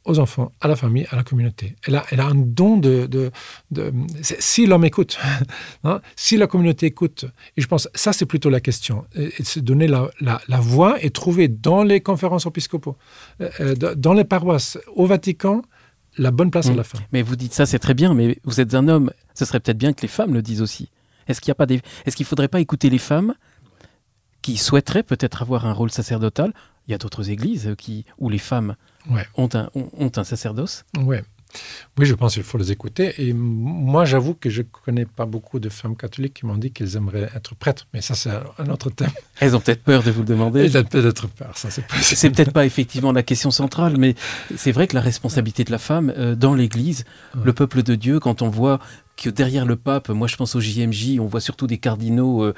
aux enfants, à la famille, à la communauté. Elle a, elle a un don de... de, si l'homme écoute, hein, si la communauté écoute, et je pense ça c'est plutôt la question, se donner la, la, voix et trouver dans les conférences épiscopaux, euh, euh, dans les paroisses, au Vatican, la bonne place à mmh. la fin. Mais vous dites ça, c'est très bien, mais vous êtes un homme, ce serait peut-être bien que les femmes le disent aussi. Est-ce qu'il ne est-ce qu'il faudrait pas écouter les femmes qui souhaiteraient peut-être avoir un rôle sacerdotal Il y a d'autres églises qui, où les femmes ont, un, ont, un sacerdoce. Ouais. Oui, je pense qu'il faut les écouter. Et moi, j'avoue que je ne connais pas beaucoup de femmes catholiques qui m'ont dit qu'elles aimeraient être prêtres. Mais ça, c'est un autre thème. Elles ont peut-être peur de vous le demander. Elles ont peut-être peur, ça c'est C'est peut-être pas effectivement la question centrale, mais c'est vrai que la responsabilité de la femme euh, dans l'Église, le peuple de Dieu, quand on voit que derrière le pape, moi je pense au JMJ, on voit surtout des cardinaux euh,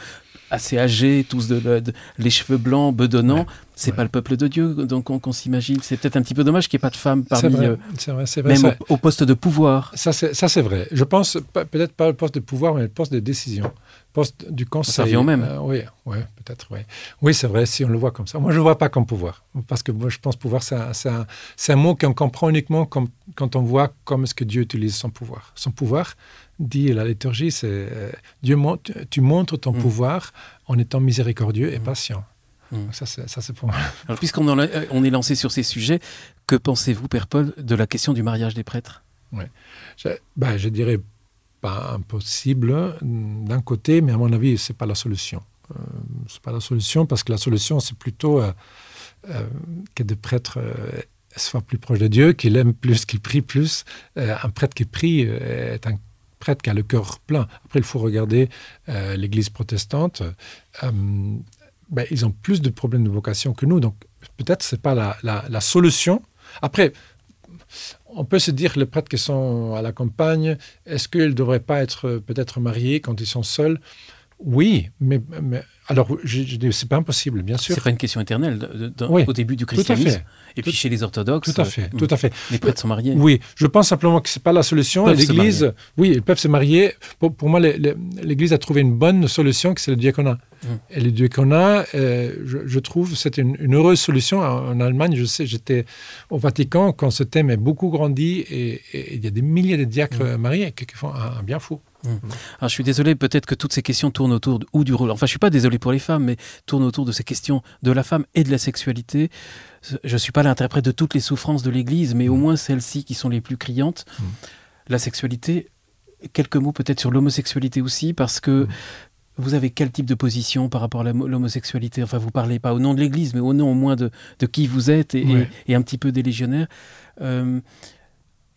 assez âgés, tous de, les cheveux blancs, bedonnants. c'est pas le peuple de Dieu, donc on, s'imagine. C'est peut-être un petit peu dommage qu'il n'y ait pas de femmes parmi, vrai, euh, vrai, même au, poste de pouvoir. Ça c'est vrai. Je pense peut-être pas le poste de pouvoir, mais le poste de décision, poste du conseil. Ça même. Euh, oui, ouais, peut-être. Oui, oui c'est vrai. Si on le voit comme ça, moi je ne le vois pas comme pouvoir, parce que moi je pense pouvoir, c'est un, un, mot qu'on comprend uniquement comme, quand on voit comment est-ce que Dieu utilise son pouvoir. Son pouvoir, dit la liturgie, c'est euh, Dieu tu montres ton mm. pouvoir en étant miséricordieux et mm. patient. Mm. Ça, c'est pour moi. Alors, puisqu'on euh, on est lancé sur ces sujets, que pensez-vous, Père Paul, de la question du mariage des prêtres? Ouais. je, ben, je dirais pas impossible d'un côté, mais à mon avis, c'est pas la solution. Euh, c'est pas la solution parce que la solution, c'est plutôt que des prêtres soient plus proches de Dieu, qu'ils aiment plus, qu'ils prient plus. un prêtre qui prie est un prêtre qui a le cœur plein. Après, il faut regarder euh, l'Église protestante. Euh, ben, ils ont plus de problèmes de vocation que nous, donc peut-être ce n'est pas la, la, solution. Après, on peut se dire, les prêtres qui sont à la campagne, est-ce qu'ils ne devraient pas être peut-être mariés quand ils sont seuls? Oui, mais, mais alors, c'est pas impossible, bien sûr. C'est pas une question éternelle au début du christianisme. Et puis chez les orthodoxes. Tout à fait, tout à fait. Les prêtres sont mariés. Oui, je pense simplement que c'est pas la solution. L'Église, oui, ils peuvent se marier. Pour, moi, l'Église a trouvé une bonne solution, que c'est le diaconat. Hum. Et le diaconat, euh, je, trouve, c'est une, heureuse solution. En, Allemagne, je sais, j'étais au Vatican quand ce thème est beaucoup grandi et, il y a des milliers de diacres hum. mariés qui, font un bien fou. Mmh. Alors, je suis désolé, peut-être que toutes ces questions tournent autour ou du rôle. Enfin, je suis pas désolé pour les femmes, mais tournent autour de ces questions de la femme et de la sexualité. Je suis pas l'interprète de toutes les souffrances de l'Église, mais au mmh. moins celles-ci qui sont les plus criantes. Mmh. La sexualité, quelques mots peut-être sur l'homosexualité aussi, parce que vous avez quel type de position par rapport à l'homosexualité? Enfin, vous parlez pas au nom de l'Église, mais au nom au moins de, qui vous êtes et, un petit peu des légionnaires. Euh,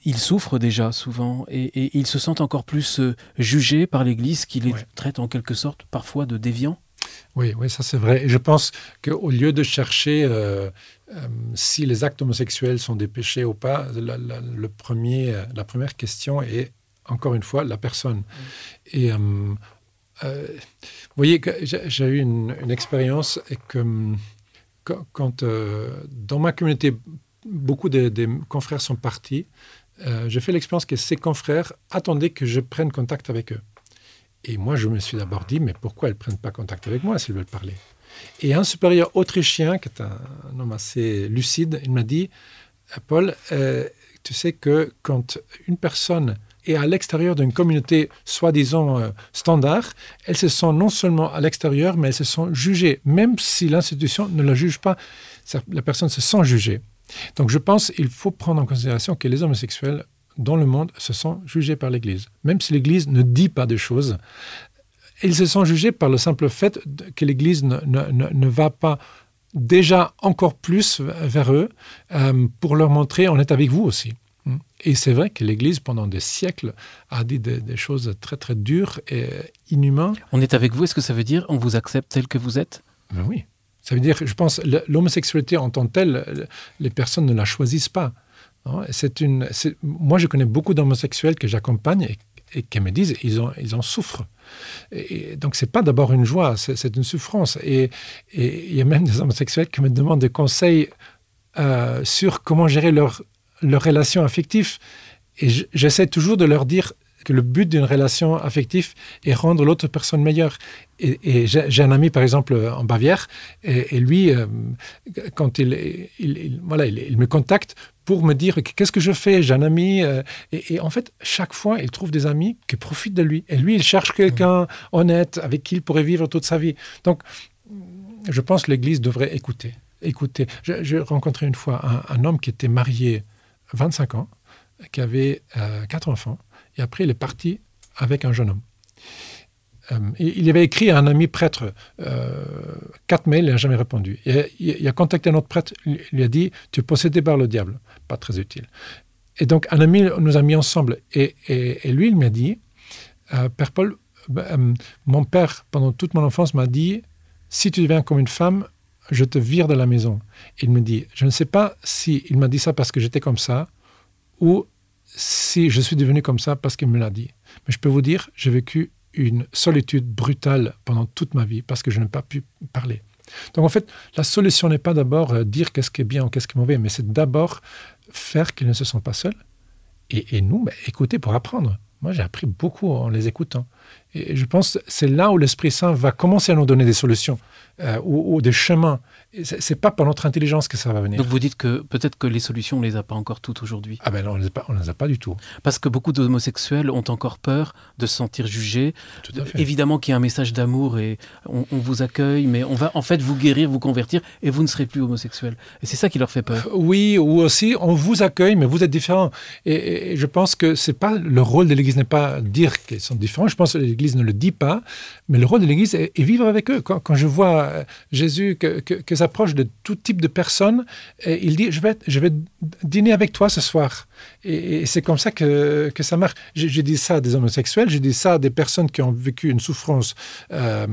ils souffrent déjà souvent et, ils se sentent encore plus euh, jugés par l'Église qui les traite en quelque sorte parfois de déviants. Oui, oui, ça c'est vrai. Et je pense qu'au lieu de chercher euh, euh, si les actes homosexuels sont des péchés ou pas, la, le premier, la première question est encore une fois la personne. Mm. Et vous voyez, j'ai eu une, expérience et que quand, dans ma communauté, beaucoup de, confrères sont partis, euh, j'ai fait l'expérience que ces confrères attendaient que je prenne contact avec eux. Et moi, je me suis d'abord dit, mais pourquoi ils ne prennent pas contact avec moi s'ils veulent parler? Et un supérieur autrichien, qui est un, homme assez lucide, il m'a dit, euh, Paul, euh, tu sais que quand une personne est à l'extérieur d'une communauté soi-disant standard, elle se sent non seulement à l'extérieur, mais elle se sent jugée, même si l'institution ne la juge pas. La personne se sent jugée. Donc je pense qu'il faut prendre en considération que les homosexuels dans le monde se sont jugés par l'Église. Même si l'Église ne dit pas des choses, ils se sont jugés par le simple fait que l'Église ne, ne, va pas déjà encore plus vers eux euh, pour leur montrer on est avec vous aussi. Et c'est vrai que l'Église, pendant des siècles, a dit des, choses très très dures et inhumaines. On est avec vous, est-ce que ça veut dire on vous accepte tel que vous êtes? Ben Oui. Ça veut dire, je pense, l'homosexualité en tant que telle, les personnes ne la choisissent pas. C'est une, moi, je connais beaucoup d'homosexuels que j'accompagne et, qui me disent ils en, ils en souffrent. Et, donc, c'est pas d'abord une joie, c'est une souffrance. Et, il y a même des homosexuels qui me demandent des conseils euh, sur comment gérer leur, leur relation affective. et j'essaie toujours de leur dire que le but d'une relation affective est rendre l'autre personne meilleure. Et, j'ai un ami, par exemple, en Bavière, et, lui, euh, quand il, voilà, il, me contacte pour me dire qu'est-ce que je fais, j'ai un ami, euh, et, en fait, chaque fois, il trouve des amis qui profitent de lui. Et lui, il cherche quelqu'un honnête avec qui il pourrait vivre toute sa vie. Donc, je pense que l'Église devrait écouter. écouter. J'ai rencontré une fois un, homme qui était marié 25 ans, qui avait euh, quatre enfants, et après, il est parti avec un jeune homme. Euh, il avait écrit à un ami prêtre euh, quatre mails, il n'a jamais répondu. il, a contacté un autre prêtre, il lui a dit Tu es possédé par le diable. Pas très utile. Et donc, un ami nous a mis ensemble. Et, lui, il m'a dit euh, Père Paul, mon père, pendant toute mon enfance, m'a dit Si tu deviens comme une femme, je te vire de la maison. Il me dit Je ne sais pas si m'a dit ça parce que j'étais comme ça ou si je suis devenu comme ça parce qu'il me l'a dit. Mais je peux vous dire, j'ai vécu une solitude brutale pendant toute ma vie parce que je n'ai pas pu parler. Donc en fait, la solution n'est pas d'abord euh, dire qu'est-ce qui est bien ou qu'est-ce qui est mauvais, mais c'est d'abord faire qu'ils ne se sentent pas seuls. Et, nous, bah, écouter pour apprendre. Moi, j'ai appris beaucoup en les écoutant. Et je pense que c'est là où l'Esprit Saint va commencer à nous donner des solutions euh, ou, des chemins c'est pas par notre intelligence que ça va venir. Donc vous dites que peut-être que les solutions, on les a pas encore toutes aujourd'hui. Ah ben non, on les, a pas, les a pas du tout. Parce que beaucoup d'homosexuels ont encore peur de se sentir jugés. Tout à fait. Évidemment qu'il y a un message d'amour et on, vous accueille, mais on va en fait vous guérir, vous convertir et vous ne serez plus homosexuel. Et c'est ça qui leur fait peur. Euh, oui, ou aussi on vous accueille, mais vous êtes différent. Et, je pense que c'est pas le rôle de l'Église n'est pas dire qu'ils sont différents. Je pense que l'Église ne le dit pas, mais le rôle de l'Église est, vivre avec eux. Quand, je vois euh, Jésus que, que, s'approche de tout type de personnes. Il dit, je vais, je vais dîner avec toi ce soir. Et, c'est comme ça que, que ça marche. Je, dis ça à des homosexuels, je dis ça à des personnes qui ont vécu une souffrance euh,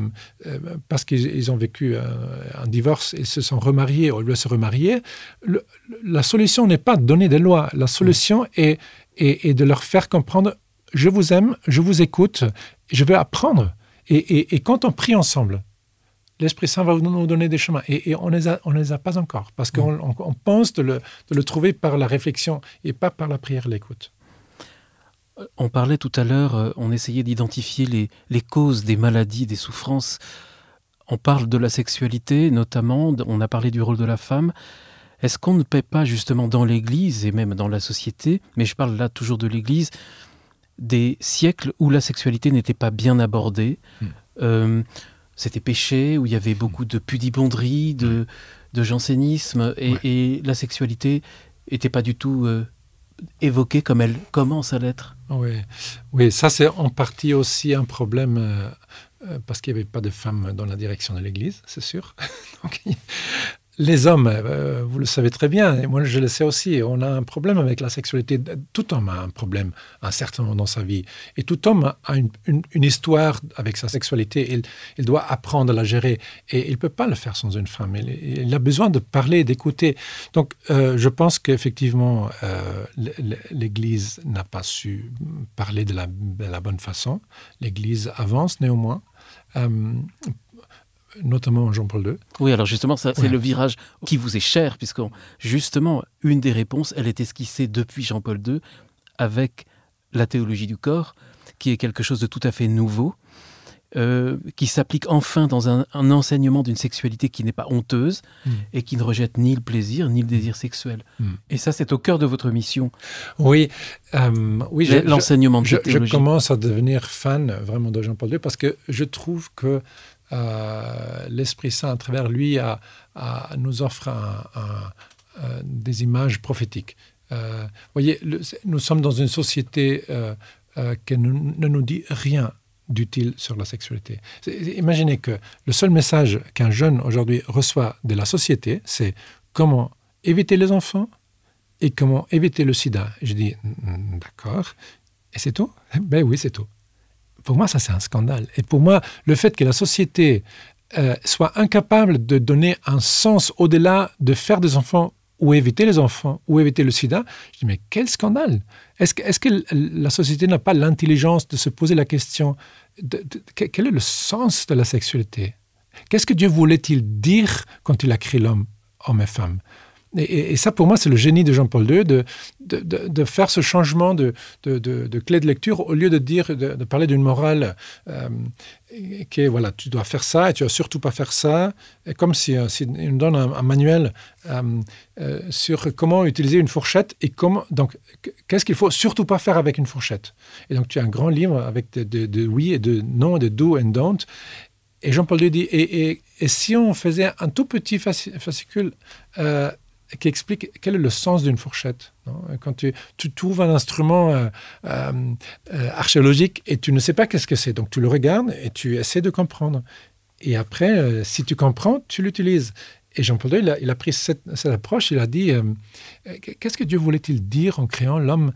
euh, parce qu'ils ont vécu un, divorce et se sont remariés ou ils se remarier. la solution n'est pas de donner des lois. La solution est, est, de leur faire comprendre, je vous aime, je vous écoute, je veux apprendre. Et, et quand on prie ensemble, l'Esprit Saint va nous donner des chemins. Et, on ne les, a, les a pas encore, parce qu'on mm. pense de le, trouver par la réflexion et pas par la prière, l'écoute. Euh, on parlait tout à l'heure, euh, on essayait d'identifier les, les, causes des maladies, des souffrances. On parle de la sexualité notamment, on a parlé du rôle de la femme. Est-ce qu'on ne paie pas justement dans l'Église et même dans la société, mais je parle là toujours de l'Église, des siècles où la sexualité n'était pas bien abordée mm. euh, c'était péché, où il y avait beaucoup de pudibonderie, de, de jansénisme, et, la sexualité n'était pas du tout euh, évoquée comme elle commence à l'être. Oui. oui, ça c'est en partie aussi un problème. Euh, euh, parce qu'il n'y avait pas de femmes dans la direction de l'Église, c'est sûr. Donc, les hommes, euh, vous le savez très bien, et moi je le sais aussi, on a un problème avec la sexualité. Tout homme a un problème un certain moment dans sa vie. Et tout homme a une, histoire avec sa sexualité. Il, doit apprendre à la gérer. Et il ne peut pas le faire sans une femme. Il, a besoin de parler, d'écouter. Donc euh, je pense qu'effectivement, euh, l'Église n'a pas su parler de la bonne façon. L'Église avance néanmoins notamment Jean-Paul II. Oui, alors justement, c'est le virage qui vous est cher, puisque justement, une des réponses, elle est esquissée depuis Jean-Paul II avec la théologie du corps, qui est quelque chose de tout à fait nouveau, euh, qui s'applique enfin dans un, enseignement d'une sexualité qui n'est pas honteuse hmm. et qui ne rejette ni le plaisir ni le désir sexuel. Hmm. Et ça, c'est au cœur de votre mission. Oui, euh, oui l'enseignement de je, je, commence à devenir fan vraiment de Jean-Paul II parce que je trouve que l'Esprit Saint, à travers lui, nous offre des images prophétiques. Euh, voyez, nous sommes dans une société euh, qui ne, nous dit rien d'utile sur la sexualité. Imaginez que le seul message qu'un jeune aujourd'hui reçoit de la société, c'est comment éviter les enfants et comment éviter le sida. Je dis, d'accord, et c'est tout? Ben oui, c'est tout. Pour moi, ça, c'est un scandale. Et pour moi, le fait que la société euh, soit incapable de donner un sens au-delà de faire des enfants ou éviter les enfants ou éviter le sida, je dis, mais quel scandale. Est-ce que, la société n'a pas l'intelligence de se poser la question quel est le sens de la sexualité? Qu'est-ce que Dieu voulait-il dire quand il a créé l'homme, homme et femme? Et, ça, pour moi, c'est le génie de Jean-Paul II, de, faire ce changement de, clé de lecture au lieu de dire, de, parler d'une morale euh, qui est, voilà, tu dois faire ça et tu dois surtout pas faire ça. Comme si, euh, on donne un, manuel euh, sur comment utiliser une fourchette et comment, donc, qu'est-ce qu'il faut surtout pas faire avec une fourchette. Et donc, tu as un grand livre avec de, oui et de non, de do and don't. Et Jean-Paul II dit, et, si on faisait un tout petit fascicule qui explique quel est le sens d'une fourchette. Quand tu, trouves un instrument euh, euh, euh, archéologique et tu ne sais pas qu'est-ce que c'est, donc tu le regardes et tu essaies de comprendre. Et après, si tu comprends, tu l'utilises. Et Jean-Paul II, il a, pris cette, approche, il a dit, qu'est-ce que Dieu voulait-il dire en créant l'homme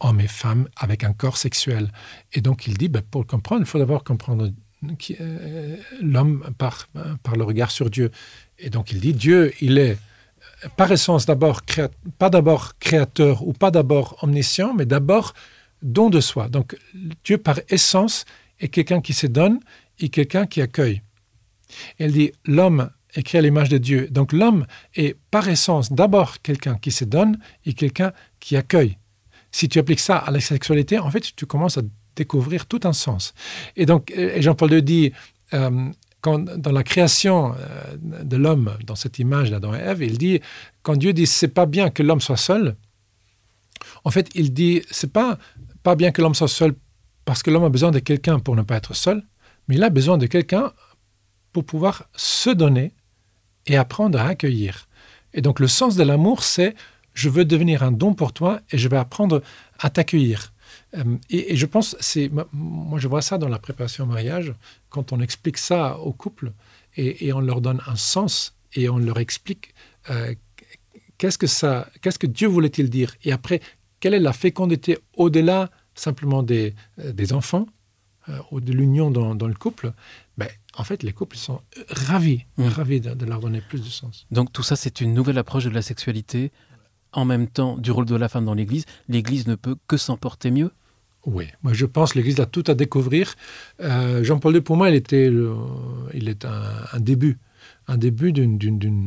homme et femme avec un corps sexuel? Et donc il dit, ben, pour le comprendre, il faut d'abord comprendre l'homme par le regard sur Dieu. Et donc il dit, Dieu, il est par essence d'abord pas d'abord créateur ou pas d'abord omniscient, mais d'abord don de soi. Donc Dieu par essence est quelqu'un qui se donne et quelqu'un qui accueille. elle dit l'homme est créé à l'image de Dieu. Donc l'homme est par essence d'abord quelqu'un qui se donne et quelqu'un qui accueille. Si tu appliques ça à la sexualité, en fait, tu commences à découvrir tout un sens. Et donc, Jean-Paul II dit, euh, dans la création euh, de l'homme, dans cette image d'Adam et Ève, il dit, quand Dieu dit c'est pas bien que l'homme soit seul, en fait, il dit c'est pas pas bien que l'homme soit seul parce que l'homme a besoin de quelqu'un pour ne pas être seul, mais il a besoin de quelqu'un pour pouvoir se donner et apprendre à accueillir. Et donc le sens de l'amour, c'est je veux devenir un don pour toi et je vais apprendre à t'accueillir. Euh, et, je pense, c'est moi je vois ça dans la préparation au mariage, quand on explique ça aux couples et, on leur donne un sens et on leur explique euh, qu'est-ce que ça, qu'est-ce que Dieu voulait-il dire? Et après quelle est la fécondité au-delà simplement des, euh, des enfants ou de l'union dans, le couple? Ben, en fait, les couples sont ravis, mmh. ravis de, de, leur donner plus de sens. Donc tout ça, c'est une nouvelle approche de la sexualité en même temps du rôle de la femme dans l'Église, l'Église ne peut que s'en porter mieux Oui, moi je pense que l'Église a tout à découvrir. Euh, Jean-Paul II, pour moi, il, était il est un, début, un début d'une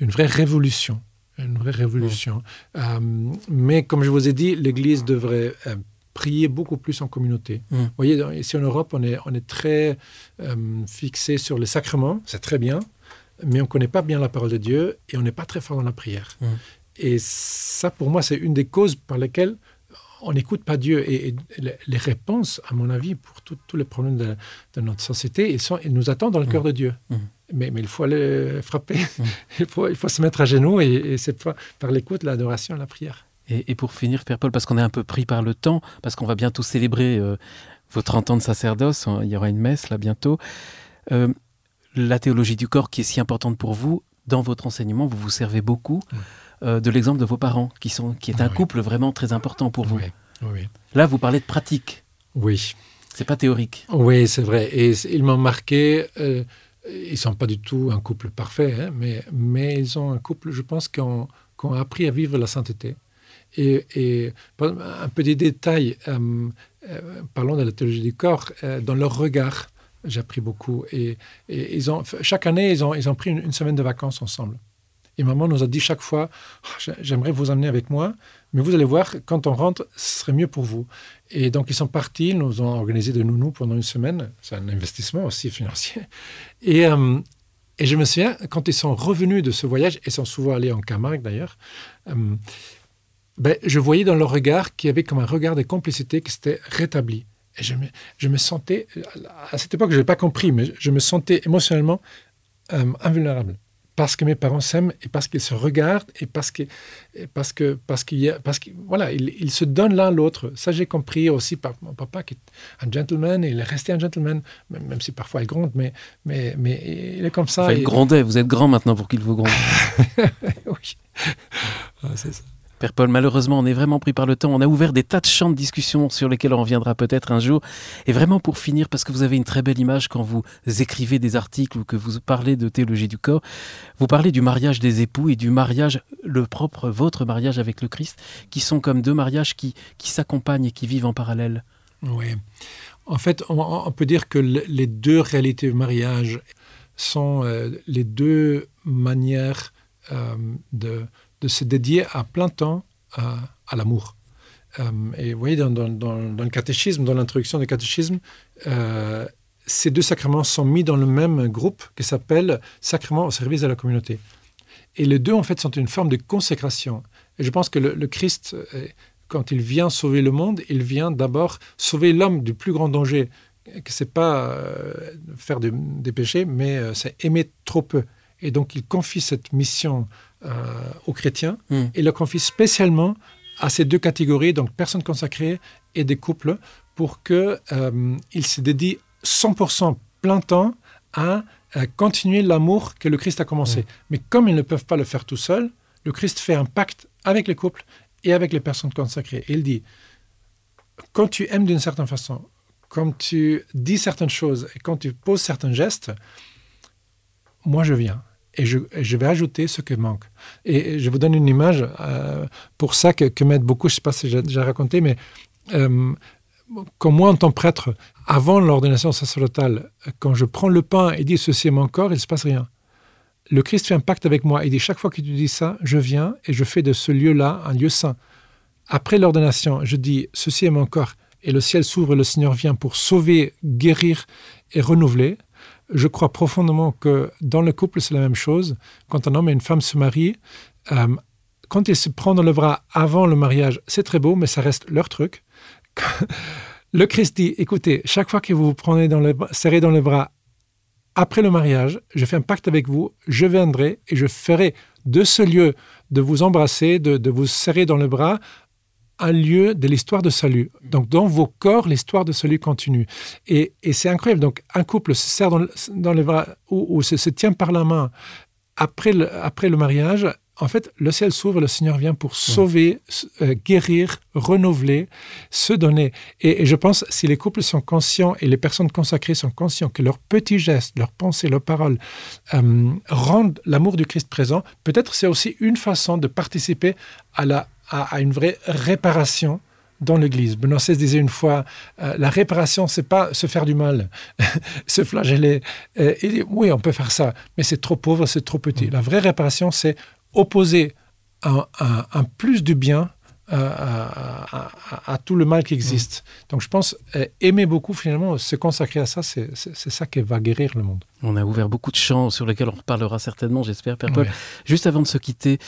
vraie révolution. Une vraie révolution. Euh, mais comme je vous ai dit, l'Église devrait euh, prier beaucoup plus en communauté. Vous voyez, ici en Europe, on est, on est très fixé sur les sacrements, c'est très bien, mais on ne connaît pas bien la parole de Dieu et on n'est pas très fort dans la prière. Et ça, pour moi, c'est une des causes par lesquelles on n'écoute pas Dieu. Et, les réponses, à mon avis, pour tous les problèmes de, notre société, ils, sont, ils nous attendent dans le cœur de Dieu. Mmh. Mmh. Mais, mais, il faut aller frapper, mmh. il, faut, il faut se mettre à genoux, et, c'est par, par l'écoute, l'adoration, la prière. Et, pour finir, Père Paul, parce qu'on est un peu pris par le temps, parce qu'on va bientôt célébrer euh, vos 30 ans de sacerdoce, hein, il y aura une messe là bientôt. Euh, la théologie du corps qui est si importante pour vous, dans votre enseignement, vous vous servez beaucoup. Euh, de l'exemple de vos parents, qui, sont, qui est un couple vraiment très important pour vous. Là, vous parlez de pratique. Oui. C'est pas théorique. Oui, c'est vrai. Et ils m'ont marqué. Euh, ils sont pas du tout un couple parfait, hein, mais, mais ils ont un couple, je pense, qui ont, appris à vivre la sainteté. Et, et un petit détail, euh, euh, parlons de la théologie du corps, dans leur regard, j'ai appris beaucoup. Et, ils ont, chaque année, ils ont, ils ont pris une semaine de vacances ensemble. Et maman nous a dit chaque fois, oh, j'aimerais vous emmener avec moi, mais vous allez voir, quand on rentre, ce serait mieux pour vous. Et donc ils sont partis, ils nous ont organisé de nounous pendant une semaine. C'est un investissement aussi financier. Et, euh, et je me souviens, quand ils sont revenus de ce voyage, et sont souvent allés en Camargue d'ailleurs, euh, ben, je voyais dans leur regard qu'il y avait comme un regard de complicité qui s'était rétabli. Et je me, sentais, à cette époque, je n'ai pas compris, mais je me sentais émotionnellement euh, invulnérable parce que mes parents s'aiment et parce qu'ils se regardent et parce que parce que parce qu'il y a parce que voilà ils, se donnent l'un l'autre. Ça j'ai compris aussi par mon papa qui est un gentleman et il est resté un gentleman même, si parfois il gronde mais mais mais il est comme ça enfin, il grondait. Vous êtes grand maintenant pour qu'il vous gronde. Oui. Ah, c'est ça Père Paul, malheureusement, on est vraiment pris par le temps. On a ouvert des tas de champs de discussion sur lesquels on reviendra peut-être un jour. Et vraiment pour finir, parce que vous avez une très belle image quand vous écrivez des articles ou que vous parlez de théologie du corps, vous parlez du mariage des époux et du mariage, le propre, votre mariage avec le Christ, qui sont comme deux mariages qui, qui s'accompagnent et qui vivent en parallèle. Oui. En fait, on, peut dire que les deux réalités du mariage sont euh, les deux manières de, de, se dédier à plein temps à, l'amour. et vous voyez, dans, le catéchisme, dans l'introduction du catéchisme, ces deux sacrements sont mis dans le même groupe qui s'appelle sacrement au service de la communauté. Et les deux, en fait, sont une forme de consécration. Et je pense que le, Christ, euh, quand il vient sauver le monde, il vient d'abord sauver l'homme du plus grand danger, que c'est pas euh, faire des péchés, mais euh, c'est aimer trop peu. Et donc, il confie cette mission aux chrétiens hmm. et le confie spécialement à ces deux catégories, donc personnes consacrées et des couples, pour qu'ils se dédient 100% plein temps à, continuer l'amour que le Christ a commencé. Mais comme ils ne peuvent pas le faire tout seuls, le Christ fait un pacte avec les couples et avec les personnes consacrées. il dit, quand tu aimes d'une certaine façon, quand tu dis certaines choses et quand tu poses certains gestes, moi je viens et je, vais ajouter ce qui manque. Et je vous donne une image euh, pour ça que, que m'aide beaucoup, je ne sais pas si j'ai déjà raconté, mais euh, comme moi en tant que prêtre, avant l'ordination sacerdotale, quand je prends le pain et dis ceci est mon corps, il ne se passe rien. Le Christ fait un pacte avec moi. Il dit chaque fois que tu dis ça, je viens et je fais de ce lieu-là un lieu saint. Après l'ordination, je dis ceci est mon corps et le ciel s'ouvre et le Seigneur vient pour sauver, guérir et renouveler. Je crois profondément que dans le couple, c'est la même chose. Quand un homme et une femme se marient, euh, quand ils se prennent dans le bras avant le mariage, c'est très beau, mais ça reste leur truc. le Christ dit, écoutez, chaque fois que vous vous prenez dans le, serrez dans le bras après le mariage, je fais un pacte avec vous, je viendrai et je ferai de ce lieu de vous embrasser, de, vous serrer dans le bras, un lieu de l'histoire de salut. Donc, dans vos corps, l'histoire de salut continue. Et, c'est incroyable. Donc, un couple se serre dans, dans les bras ou, se, se, tient par la main après après le mariage en fait, le ciel s'ouvre, le Seigneur vient pour sauver, euh, guérir, renouveler, se donner. Et, je pense, si les couples sont conscients et les personnes consacrées sont conscients que leurs petits gestes, leurs pensées, leurs paroles euh, rendent l'amour du Christ présent, peut-être c'est aussi une façon de participer à, la, à, une vraie réparation dans l'Église. Benoît XVI disait une fois, euh, la réparation, c'est pas se faire du mal, se flageller. et oui, on peut faire ça, mais c'est trop pauvre, c'est trop petit. Mm. La vraie réparation, c'est opposer un, plus du bien à, tout le mal qui existe. Mm. Donc je pense euh, aimer beaucoup finalement, se consacrer à ça, c'est ça qui va guérir le monde. On a ouvert beaucoup de champs sur lesquels on reparlera certainement, j'espère, Père Paul. Juste avant de se quitter,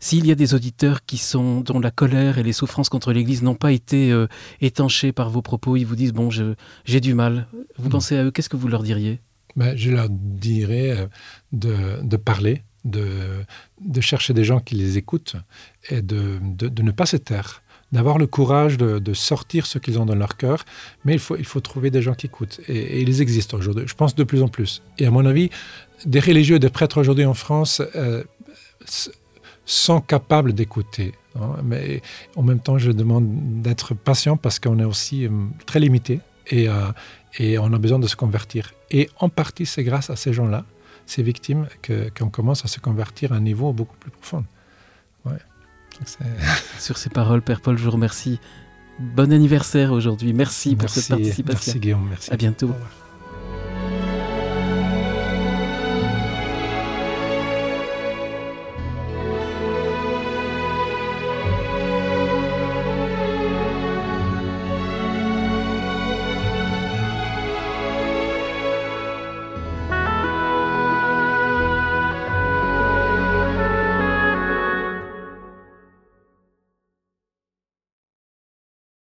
s'il y a des auditeurs qui sont dont la colère et les souffrances contre l'Église n'ont pas été euh, étanchées par vos propos, ils vous disent bon, j'ai du mal. Vous mm. pensez à eux, qu'est-ce que vous leur diriez? Ben, Je leur dirais euh, de, de parler, de, de chercher des gens qui les écoutent et de, de, ne pas se taire, d'avoir le courage de, sortir ce qu'ils ont dans leur cœur, mais il faut, il faut trouver des gens qui écoutent. Et, ils existent aujourd'hui, je pense de plus en plus. Et à mon avis, des religieux, des prêtres aujourd'hui en France euh, sont capables d'écouter. Hein. mais en même temps, je demande d'être patient parce qu'on est aussi euh, très limité et, euh, et on a besoin de se convertir. Et en partie, c'est grâce à ces gens-là ces victimes qu'on commence à se convertir à un niveau beaucoup plus profond. Sur ces paroles, Père Paul, je vous remercie. Bon anniversaire aujourd'hui. Merci, pour cette participation. Merci Guillaume, merci. À bientôt.